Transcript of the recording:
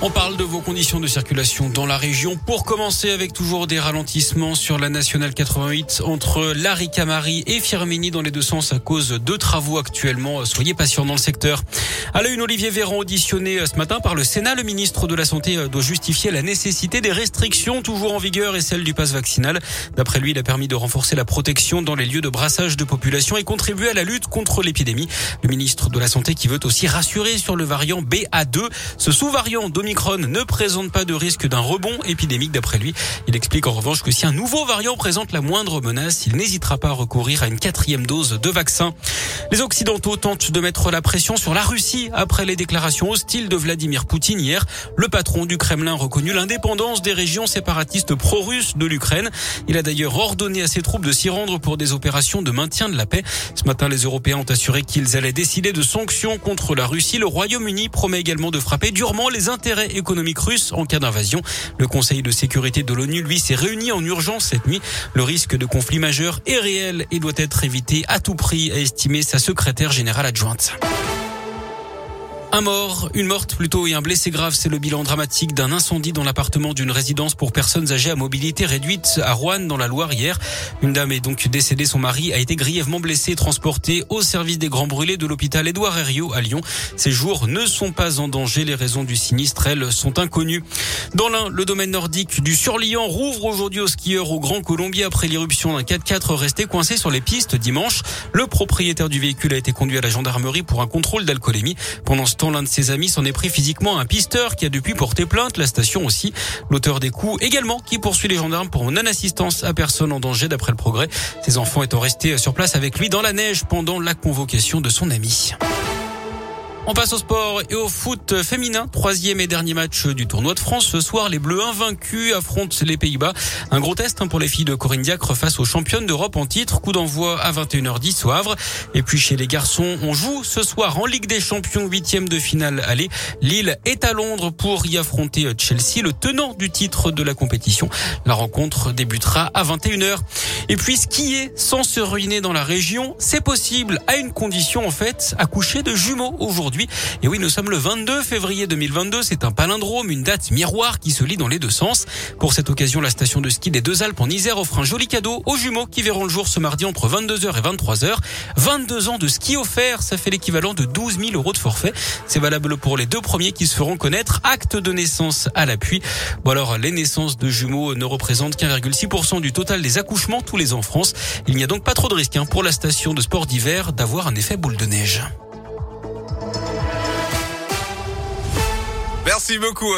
On parle de vos conditions de circulation dans la région. Pour commencer avec toujours des ralentissements sur la nationale 88 entre Laricamari et Firmini dans les deux sens à cause de travaux actuellement. Soyez patients dans le secteur. À la une, Olivier Véran auditionné ce matin par le Sénat. Le ministre de la Santé doit justifier la nécessité des restrictions toujours en vigueur et celle du pass vaccinal. D'après lui, il a permis de renforcer la protection dans les lieux de brassage de population et contribuer à la lutte contre l'épidémie. Le ministre de la Santé qui veut aussi rassurer sur le variant BA2. Ce sous-variant Omicron ne présente pas de risque d'un rebond épidémique d'après lui. Il explique en revanche que si un nouveau variant présente la moindre menace, il n'hésitera pas à recourir à une quatrième dose de vaccin. Les Occidentaux tentent de mettre la pression sur la Russie après les déclarations hostiles de Vladimir Poutine hier. Le patron du Kremlin reconnu l'indépendance des régions séparatistes pro-russes de l'Ukraine. Il a d'ailleurs ordonné à ses troupes de s'y rendre pour des opérations de maintien de la paix. Ce matin, les Européens ont assuré qu'ils allaient décider de sanctions contre la Russie. Le Royaume-Uni promet également de frapper durement les intérêts économique russe en cas d'invasion. Le Conseil de sécurité de l'ONU, lui, s'est réuni en urgence cette nuit. Le risque de conflit majeur est réel et doit être évité à tout prix, a estimé sa secrétaire générale adjointe. Un mort, une morte plutôt et un blessé grave, c'est le bilan dramatique d'un incendie dans l'appartement d'une résidence pour personnes âgées à mobilité réduite à Rouen dans la Loire hier. Une dame est donc décédée, son mari a été grièvement blessé et transporté au service des grands brûlés de l'hôpital Édouard Herriot à Lyon. Ces jours ne sont pas en danger, les raisons du sinistre, elles, sont inconnues. Dans l'un, le domaine nordique du Surlian rouvre aujourd'hui aux skieurs au Grand Colombier après l'irruption d'un 4x4 resté coincé sur les pistes dimanche. Le propriétaire du véhicule a été conduit à la gendarmerie pour un contrôle d'alcoolémie. Pendant ce temps, l'un de ses amis s'en est pris physiquement un pisteur qui a depuis porté plainte, la station aussi. L'auteur des coups également qui poursuit les gendarmes pour non-assistance à personne en danger d'après le progrès. Ses enfants étant restés sur place avec lui dans la neige pendant la convocation de son ami. On passe au sport et au foot féminin. Troisième et dernier match du tournoi de France. Ce soir, les Bleus invaincus affrontent les Pays-Bas. Un gros test hein, pour les filles de Corinne Diacre face aux championnes d'Europe en titre. Coup d'envoi à 21h10 au Havre. Et puis chez les garçons, on joue ce soir en Ligue des Champions, huitième de finale. Allez, Lille est à Londres pour y affronter Chelsea, le tenant du titre de la compétition. La rencontre débutera à 21h. Et puis skier sans se ruiner dans la région, c'est possible à une condition en fait, accoucher de jumeaux aujourd'hui. Et oui, nous sommes le 22 février 2022. C'est un palindrome, une date miroir qui se lit dans les deux sens. Pour cette occasion, la station de ski des Deux Alpes en Isère offre un joli cadeau aux jumeaux qui verront le jour ce mardi entre 22h et 23h. 22 ans de ski offert, ça fait l'équivalent de 12 000 euros de forfait. C'est valable pour les deux premiers qui se feront connaître. Acte de naissance à l'appui. Bon alors, les naissances de jumeaux ne représentent qu'1,6% du total des accouchements les en France. Il n'y a donc pas trop de risque hein, pour la station de sport d'hiver d'avoir un effet boule de neige. Merci beaucoup.